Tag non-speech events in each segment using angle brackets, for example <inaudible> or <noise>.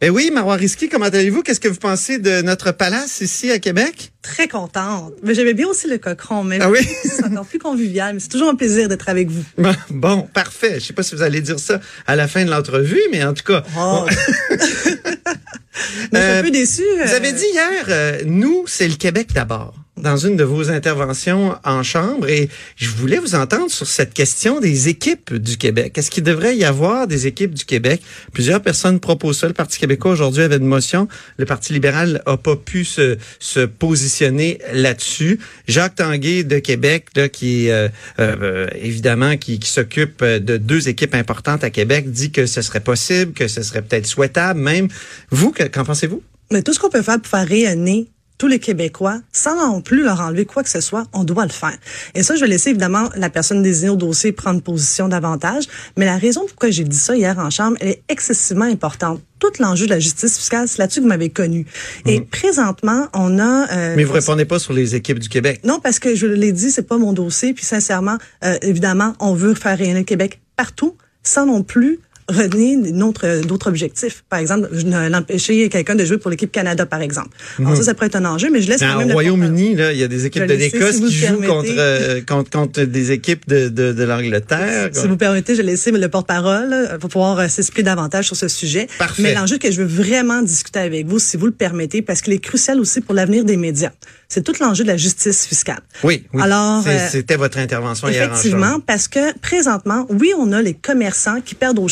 Ben oui, Marois Risky, comment allez-vous? Qu'est-ce que vous pensez de notre palace ici à Québec? Très contente. Mais j'aimais bien aussi le cochon, mais Ah oui? <laughs> c'est encore plus convivial. Mais c'est toujours un plaisir d'être avec vous. Bon, Bon, parfait. Je sais pas si vous allez dire ça à la fin de l'entrevue, mais en tout cas. Oh. mais <laughs> je suis Euh, un peu déçue. Vous avez dit hier, euh, nous, c'est le Québec d'abord, dans une de vos interventions en chambre, et je voulais vous entendre sur cette question des équipes du Québec. Est-ce qu'il devrait y avoir des équipes du Québec? Plusieurs personnes proposent ça. Le Parti québécois aujourd'hui avait une motion. Le Parti libéral a pas pu se, se positionner là-dessus. Jacques Tanguay de Québec, là, qui euh, euh, évidemment qui, qui s'occupe de deux équipes importantes à Québec, dit que ce serait possible, que ce serait peut-être souhaitable même. Vous, que- qu'en pensez-vous? Mais tout ce qu'on peut faire pour faire rayonner tous les Québécois, sans non plus leur enlever quoi que ce soit, on doit le faire. Et ça, je vais laisser évidemment la personne désignée au dossier prendre position davantage. Mais la raison pourquoi j'ai dit ça hier en chambre, elle est excessivement importante. Tout l'enjeu de la justice fiscale, c'est là-dessus que vous m'avez connu. Et présentement, on a... euh, Mhm. Mais vous répondez pas sur les équipes du Québec. Non, parce que je l'ai dit, c'est pas mon dossier. Puis sincèrement, euh, évidemment, on veut faire rayonner le Québec partout, sans non plus renier d'autres objectifs. Par exemple, l'empêcher quelqu'un de jouer pour l'équipe Canada, par exemple. Alors ça, ça pourrait être un enjeu, mais je laisse même au Royaume-Uni, là, il y a des équipes de l'Écosse si qui jouent contre, euh, contre contre des équipes de, de, de l'Angleterre. Si vous permettez, je vais laisser le porte-parole euh, pour pouvoir euh, s'expliquer davantage sur ce sujet. Parfait. Mais l'enjeu que je veux vraiment discuter avec vous, si vous le permettez, parce qu'il est crucial aussi pour l'avenir des médias. C'est tout l'enjeu de la justice fiscale. Oui, oui. Alors, c'était votre intervention hier en Effectivement, parce que présentement, oui, on a les commerçants qui perdent au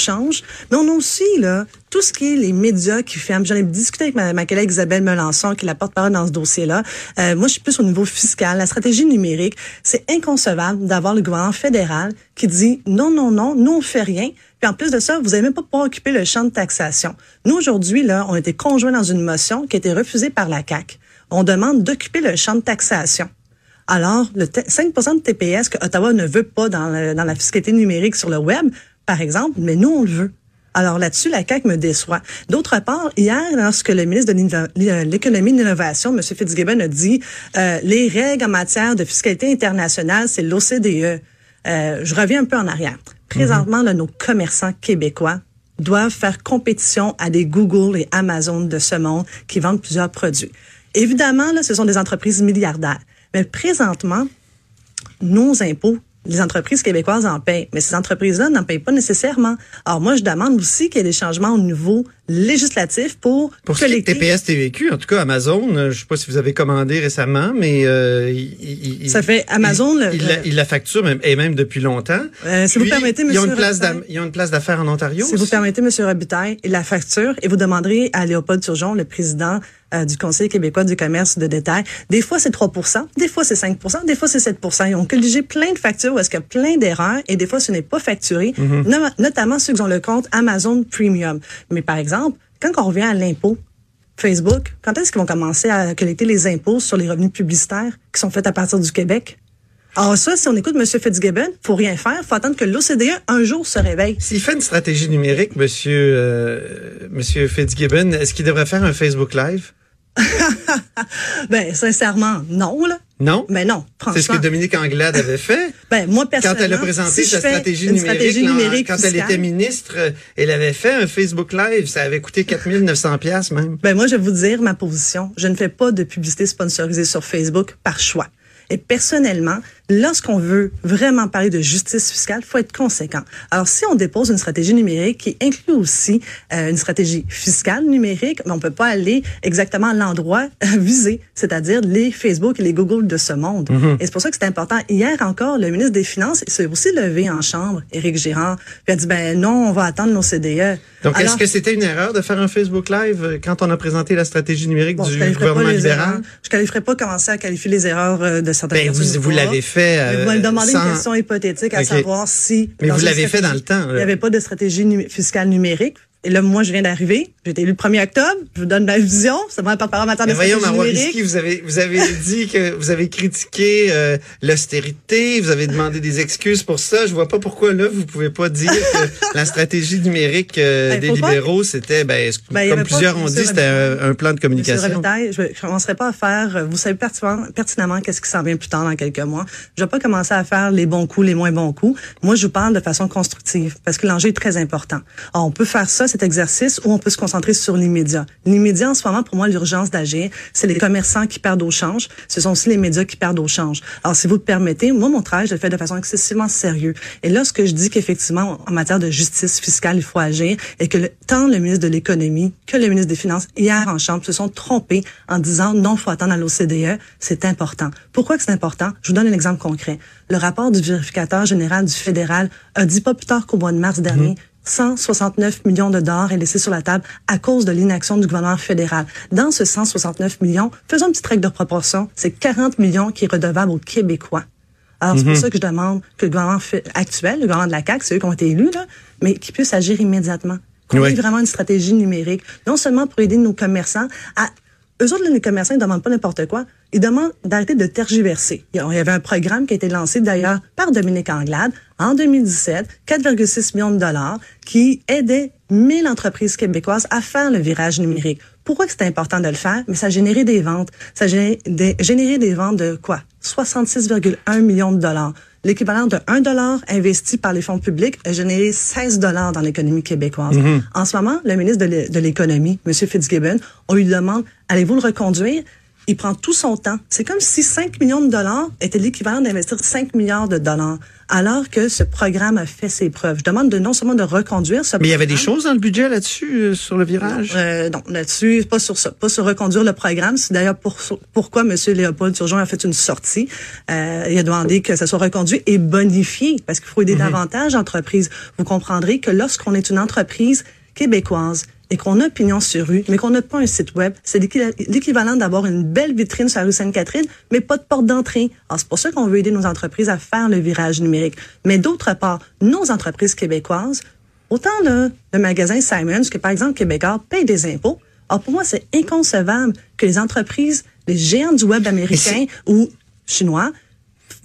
mais on a aussi là tout ce qui est les médias qui ferment. J'en ai discuté avec ma, collègue Isabelle Melançon, qui est la porte-parole dans ce dossier-là. Euh, moi, je suis plus au niveau fiscal. La stratégie numérique, c'est inconcevable d'avoir le gouvernement fédéral qui dit non, non, non, nous on fait rien. Puis en plus de ça, vous n'allez même pas pouvoir occuper le champ de taxation. Nous aujourd'hui là, on a été conjoints dans une motion qui a été refusée par la CAC. On demande d'occuper le champ de taxation. Alors, le t- 5 de TPS que Ottawa ne veut pas dans la fiscalité numérique sur le web, par exemple, mais nous, on le veut. Alors là-dessus, la CAQ me déçoit. D'autre part, hier, lorsque le ministre de l'inno- l'économie et de l'innovation, M. Fitzgibbon, a dit euh, les règles en matière de fiscalité internationale, c'est l'OCDE. Euh, je reviens un peu en arrière. Présentement, nos commerçants québécois doivent faire compétition à des Google et Amazon de ce monde qui vendent plusieurs produits. Évidemment, là, ce sont des entreprises milliardaires. Mais présentement, nos impôts, les entreprises québécoises en payent, mais ces entreprises-là n'en payent pas nécessairement. Alors moi, je demande aussi qu'il y ait des changements au niveau législatif pour Pour ce qui est collecter. TPS TVQ, en tout cas Amazon, euh, je sais pas si vous avez commandé récemment, mais euh, il, il- Ça fait Amazon, il, le- il la, le- il la facture même, et même depuis longtemps. Euh, si vous Puis, permettez, ils ont Monsieur une place ils ont une place d'affaires en Ontario. Si vous permettez, M. Robitaille, la facture, et vous demanderez à Léopold Turgeon, le président euh, du Conseil québécois du commerce de détail, des fois c'est 3 des fois c'est 5 des fois c'est 7 Ils ont colligé plein de factures où est-ce qu'il y a plein d'erreurs, et des fois ce n'est pas facturé, no- notamment ceux qui ont le compte Amazon Premium. Mais par exemple, quand on revient à l'impôt, Facebook, quand est-ce qu'ils vont commencer à collecter les impôts sur les revenus publicitaires qui sont faits à partir du Québec? Alors ça, si on écoute M. Fitzgibbon, faut rien faire, faut attendre que l'OCDE un jour se réveille. S'il fait une stratégie numérique, Monsieur euh, Monsieur Fitzgibbon, est-ce qu'il devrait faire un Facebook Live? <laughs> Ben, sincèrement, non, là. Non? Ben non, franchement. C'est ce que Dominique Anglade avait fait. <laughs> Ben, moi, Quand personnellement. elle a présenté si sa stratégie numérique, stratégie là, numérique quand elle était ministre, elle avait fait un Facebook Live. Ça avait coûté 4900 pièces même. Ben, moi, je vais vous dire ma position. Je ne fais pas de publicité sponsorisée sur Facebook par choix. Et personnellement, lorsqu'on veut vraiment parler de justice fiscale, faut être conséquent. Alors, si on dépose une stratégie numérique qui inclut aussi euh, une stratégie fiscale numérique, mais on peut pas aller exactement à l'endroit visé, c'est-à-dire les Facebook et les Google de ce monde. Mm-hmm. Et c'est pour ça que c'est important. Hier encore, le ministre des Finances s'est aussi levé en chambre, Éric Girard, puis a dit, ben non, on va attendre nos CDE. Donc, est-ce que c'était une erreur de faire un Facebook Live euh, quand on a présenté la stratégie numérique Bon, du gouvernement libéral? erreurs. Je qualifierais pas commencer à qualifier les erreurs euh, de certaines Ben, personnes. vous, ou vous l'avez fait. Vous euh, me demandez sans- une question hypothétique à Ok. savoir si. Mais vous l'avez fait dans le temps, là. Il n'y avait pas de stratégie nu- fiscale numérique? Et là, moi, je viens d'arriver. J'ai été élu le 1er octobre. Je vous donne ma vision. C'est moi, par en matière de Mais voyons, numérique. Vous avez, vous avez <laughs> dit que vous avez critiqué euh, l'austérité, vous avez demandé des excuses pour ça. Je vois pas pourquoi là vous pouvez pas dire que <laughs> la stratégie numérique euh, Ben, des libéraux c'était, ben, Ben, comme pas- plusieurs ont dit, c'était un, un plan de communication. Je ne commencerai pas à faire, euh, vous savez pertinemment, pertinemment qu'est-ce qui s'en vient plus tard dans quelques mois. Je vais pas commencer à faire les bons coups, les moins bons coups. Moi, je vous parle de façon constructive parce que l'enjeu est très important. Alors, on peut faire ça, cet exercice, ou on peut se concentrer sur l'immédiat. L'immédiat, en ce moment, pour moi, l'urgence d'agir, c'est les commerçants qui perdent au change. Ce sont aussi les médias qui perdent au change. Alors, si vous le permettez, moi, mon travail, je le fais de façon excessivement sérieux. Et là, ce que je dis qu'effectivement, en matière de justice fiscale, il faut agir, et que tant le ministre de l'économie que le ministre des Finances, hier en Chambre, se sont trompés en disant non, faut attendre à l'OCDE. C'est important. Pourquoi que c'est important? Je vous donne un exemple concret. Le rapport du vérificateur général du fédéral a dit pas plus tard qu'au mois de mars dernier, 169 millions de dollars est laissé sur la table à cause de l'inaction du gouvernement fédéral. Dans ce 169 millions, faisons une petite règle de proportion, c'est 40 millions qui est redevable aux Québécois. Alors, c'est pour ça que je demande que le gouvernement actuel, le gouvernement de la CAQ, c'est eux qui ont été élus, là, mais qui puisse agir immédiatement. Qu'on Oui. ait vraiment une stratégie numérique, non seulement pour aider nos commerçants à... Eux autres, les commerçants, ils demandent pas n'importe quoi. Ils demandent d'arrêter de tergiverser. Il y avait un programme qui a été lancé d'ailleurs par Dominique Anglade en 2017, 4,6 millions de dollars, qui aidait 1000 entreprises québécoises à faire le virage numérique. Pourquoi c'est important de le faire? Mais ça a généré des ventes. Ça a des, généré des ventes de quoi? 66,1 millions de dollars. L'équivalent de 1 dollar investi par les fonds publics a généré 16 dollars dans l'économie québécoise. En ce moment, le ministre de l'économie, M. Fitzgibbon, on lui demande, allez-vous le reconduire? Il prend tout son temps. C'est comme si 5 millions de dollars était l'équivalent d'investir 5 milliards de dollars, alors que ce programme a fait ses preuves. Je demande de non seulement de reconduire ce Mais il y avait des choses dans le budget là-dessus, euh, sur le virage? euh, non, là-dessus, pas sur ça, pas sur reconduire le programme. C'est d'ailleurs pour, pourquoi M. Léopold Turgeon a fait une sortie. Euh, il a demandé que ça soit reconduit et bonifié, parce qu'il faut aider davantage l'entreprise. Vous comprendrez que lorsqu'on est une entreprise québécoise et qu'on a pignon sur rue, mais qu'on n'a pas un site web, c'est l'équi- l'équivalent d'avoir une belle vitrine sur la rue Sainte-Catherine, mais pas de porte d'entrée. Alors, c'est pour ça qu'on veut aider nos entreprises à faire le virage numérique. Mais d'autre part, nos entreprises québécoises Autant le magasin Simons que, par exemple, Québécois paye des impôts. Alors, pour moi, c'est inconcevable que les entreprises, les géants du web américain ou chinois,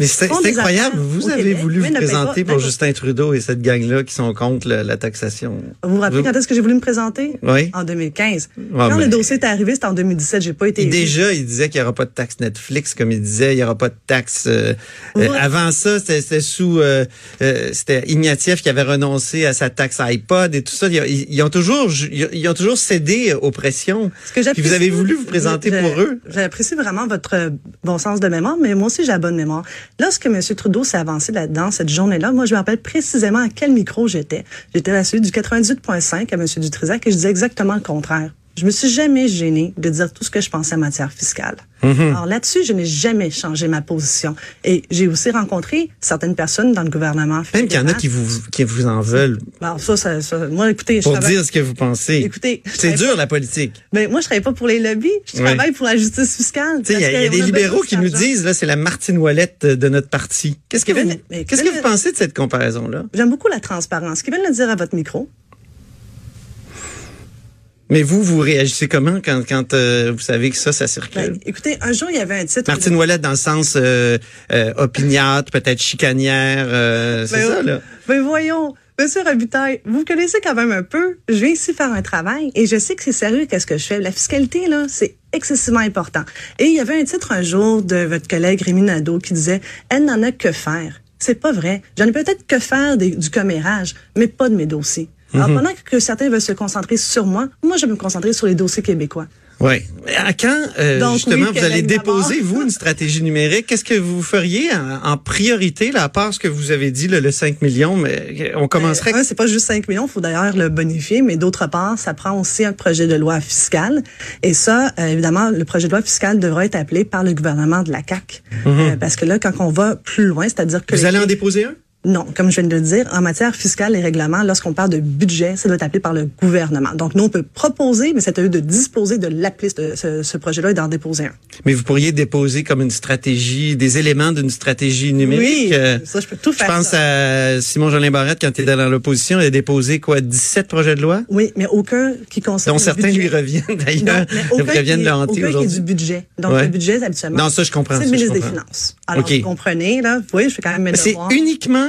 Mais c'est incroyable. Vous avez Québec, voulu vous paient présenter pas- pour ben, Justin Trudeau et cette gang-là qui sont contre la, la taxation. vous vous rappelez quand est-ce que j'ai voulu me présenter? Oui. En 2015. Ouais, quand mais- le dossier est arrivé, c'était en 2017. J'ai pas été Et déjà, il disait qu'il n'y aura pas de taxe Netflix, comme il disait, il n'y aura pas de taxe. euh, Ouais. euh, avant ça, c'était sous, euh, c'était Ignatieff qui avait renoncé à sa taxe iPod et tout ça. Ils, ont toujours, ils, ont toujours cédé aux pressions. Ce que Puis vous avez voulu vous présenter pour eux. J'apprécie vraiment votre bon sens de mémoire, mais moi aussi j'ai la bonne mémoire. Lorsque M. Trudeau s'est avancé là-dedans, cette journée-là, moi je me rappelle précisément à quel micro j'étais. J'étais à celui du 98.5 à M. Dutrisac et je disais exactement le contraire. Je me suis jamais gênée de dire tout ce que je pensais en matière fiscale. Mm-hmm. Alors là-dessus, je n'ai jamais changé ma position. Et j'ai aussi rencontré certaines personnes dans le gouvernement Même qu'il y en a qui vous, qui vous en veulent Bon, ça, ça, ça- moi, écoutez, je pour dire ce que vous pensez. Écoutez, c'est dur la politique. ben, moi, je travaille pas pour les lobbies. Je travaille pour la justice fiscale. Il y, a- il y a des libéraux qui nous disent là, c'est la Martine Ouellette de notre parti. Qu'est-ce que Mais- vous, mais- qu'est-ce que mais- vous pensez de cette comparaison-là? J'aime beaucoup la transparence. Qui viennent le dire à votre micro. Mais vous, vous réagissez comment quand, quand euh, vous savez que ça, ça circule? Ben, écoutez, un jour, il y avait un titre. Martine Ouellette dans le sens euh, euh, opiniâtre, peut-être chicanière, euh, c'est Ben, ça là? Ben voyons, Monsieur Robitaille, vous connaissez quand même un peu. Je viens ici faire un travail et je sais que c'est sérieux qu'est-ce que je fais. La fiscalité, là, c'est excessivement important. Et il y avait un titre un jour de votre collègue Rémi Nadeau qui disait « Elle n'en a que faire ». C'est pas vrai. J'en ai peut-être que faire des- du commérage, mais pas de mes dossiers. Alors, Mhm. pendant que certains veulent se concentrer sur moi, moi, je vais me concentrer sur les dossiers québécois. Oui. À quand, euh, Donc, justement, oui, vous allez déposer, vous, une stratégie numérique? Qu'est-ce que vous feriez en, en priorité, là, à part ce que vous avez dit, là, le 5 millions, mais on commencerait... Euh, c'est pas juste 5 millions, il faut d'ailleurs le bonifier, mais d'autre part, ça prend aussi un projet de loi fiscale. Et ça, euh, évidemment, le projet de loi fiscale devra être appelé par le gouvernement de la CAQ. Euh, parce que là, quand on va plus loin, c'est-à-dire que... Mhm. vous les- allez en déposer un? Non, comme je viens de le dire, en matière fiscale et règlements, lorsqu'on parle de budget, ça doit être appelé par le gouvernement. Donc, nous, on peut proposer, mais c'est à eux de disposer de l'appeler ce, ce, ce projet-là et d'en déposer un. Mais vous pourriez déposer comme une stratégie, des éléments d'une stratégie numérique. Oui, euh, ça, je peux tout Je faire. pense ça. à Simon Jolin Barrette quand il était dans l'opposition, il a déposé quoi, 17 projets de loi, Oui, mais aucun qui concerne dont certains budget. lui reviennent d'ailleurs, aucun reviennent aucun qui est aujourd'hui. du budget. Donc, Ouais. le budget, habituellement, Non, ça, je comprends, c'est le je ministre des. Finances. Alors, vous comprenez, là, voyez, je fais quand même mes C'est uniquement,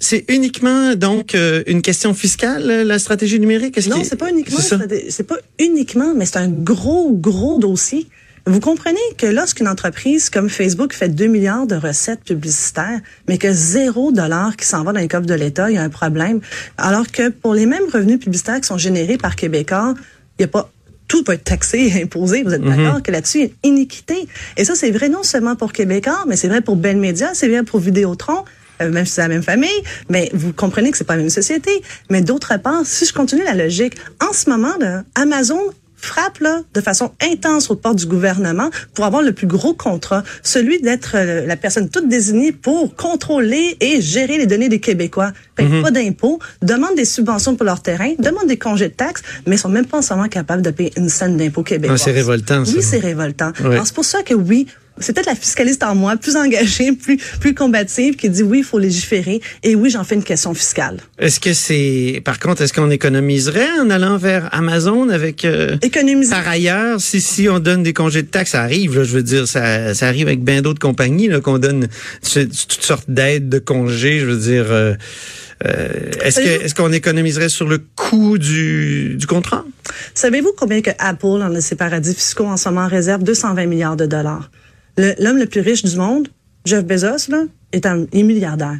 c'est uniquement donc euh, une question fiscale, la stratégie numérique? Non, c'est pas uniquement, c'est pas uniquement, mais c'est un gros, gros dossier. Vous comprenez que lorsqu'une entreprise comme Facebook fait 2 milliards de recettes publicitaires, mais que zéro dollar qui s'en va dans les coffres de l'État, il y a un problème. Alors que pour les mêmes revenus publicitaires qui sont générés par Québécois, il n'y a pas tout peut être taxé <laughs> et imposé. Vous êtes d'accord que là-dessus, il y a une iniquité. Et ça, c'est vrai non seulement pour Québécois, mais c'est vrai pour Bell Media, c'est vrai pour Vidéotron, euh, même si c'est la même famille, mais vous comprenez que c'est pas la même société. Mais d'autre part, si je continue la logique, en ce moment, là, Amazon frappe là, de façon intense aux portes du gouvernement pour avoir le plus gros contrat, celui d'être euh, la personne toute désignée pour contrôler et gérer les données des Québécois. Payent pas d'impôts, demandent des subventions pour leur terrain, demandent des congés de taxes, mais sont même pas en ce moment capables de payer une scène d'impôts québécois. Ah, c'est révoltant, ça. Oui, c'est révoltant. Ouais. C'est pour ça que oui, c'est peut-être la fiscaliste en moi, plus engagée, plus, plus combative, qui dit oui, il faut légiférer. Et oui, j'en fais une question fiscale. Est-ce que c'est, par contre, est-ce qu'on économiserait en allant vers Amazon avec euh, Économiser. Par ailleurs, si si on donne des congés de taxes, ça arrive. Là, je veux dire, ça, ça arrive avec bien d'autres compagnies là qu'on donne toutes sortes d'aides de congés. Je veux dire, euh, euh, est-ce que est-ce qu'on économiserait sur le coût du du contrat? Savez-vous combien que Apple, en ses paradis fiscaux, en ce moment, réserve 220 milliards de dollars? L'homme le plus riche du monde, Jeff Bezos, là, est un est milliardaire.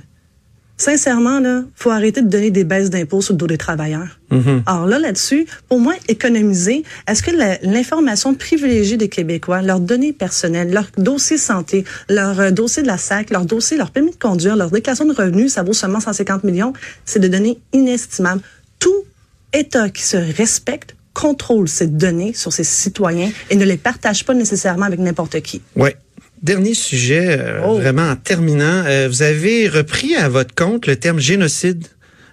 Sincèrement, là, faut arrêter de donner des baisses d'impôts sur le dos des travailleurs. Alors là, là-dessus, pour moi, économiser, est-ce que l'information privilégiée des Québécois, leurs données personnelles, leur dossier santé, leur euh, dossier de la SAC, leur dossier, leur permis de conduire, leur déclaration de revenus, ça vaut seulement 150 millions, c'est de données inestimables. Tout État qui se respecte contrôle ces données sur ses citoyens et ne les partage pas nécessairement avec n'importe qui. Ouais. Dernier sujet, euh, Oh. vraiment en terminant, euh, vous avez repris à votre compte le terme génocide.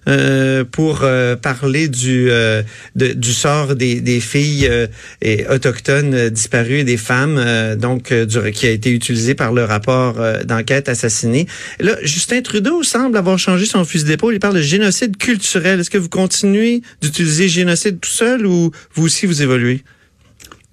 euh, pour euh, parler du euh, de- du sort des, des filles euh, et autochtones disparues et des femmes euh, donc du, qui a été utilisé par le rapport d'enquête assassiné. Là, Justin Trudeau semble avoir changé son fusil d'épaule. Il parle de génocide culturel. Est-ce que vous continuez d'utiliser génocide tout seul ou vous aussi vous évoluez?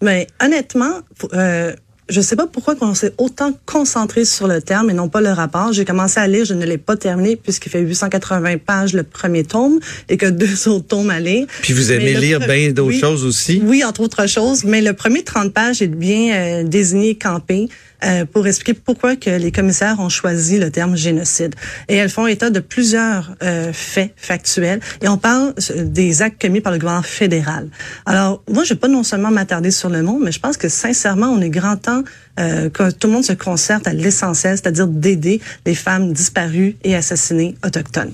Mais honnêtement, faut- euh, je sais pas pourquoi on s'est autant concentré sur le terme et non pas le rapport. J'ai commencé à lire, je ne l'ai pas terminé puisqu'il fait 880 pages le premier tome et que deux <laughs> autres tomes à lire. Puis vous aimez Mais lire bien d'autres oui. choses aussi? Oui, entre autres choses, mais le premier 30 pages est bien euh, désigné, campé, euh, pour expliquer pourquoi que les commissaires ont choisi le terme génocide. Et elles font état de plusieurs euh, faits factuels, et on parle euh, des actes commis par le gouvernement fédéral. Alors, moi, je vais pas non seulement m'attarder sur le mot, mais je pense que sincèrement, on est grand temps euh, que tout le monde se concerte à l'essentiel, c'est-à-dire d'aider les femmes disparues et assassinées autochtones.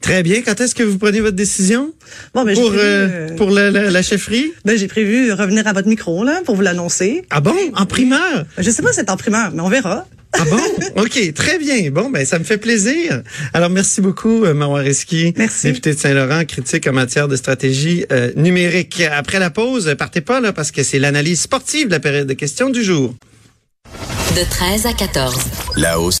Très bien. Quand est-ce que vous prenez votre décision? Bon, ben, pour prévu, euh, euh, pour la, la, la chefferie? Ben, j'ai prévu revenir à votre micro là pour vous l'annoncer. Ah bon? En primeur? Je sais pas si c'est en primeur, mais on verra. Ah bon? Ok, très bien. Bon, ben ça me fait plaisir. Alors merci beaucoup, euh, Risky, Merci. député de Saint-Laurent, critique en matière de stratégie euh, numérique. Après la pause, partez pas là parce que c'est l'analyse sportive de la période de questions du jour. De 13 à 14. Là-haut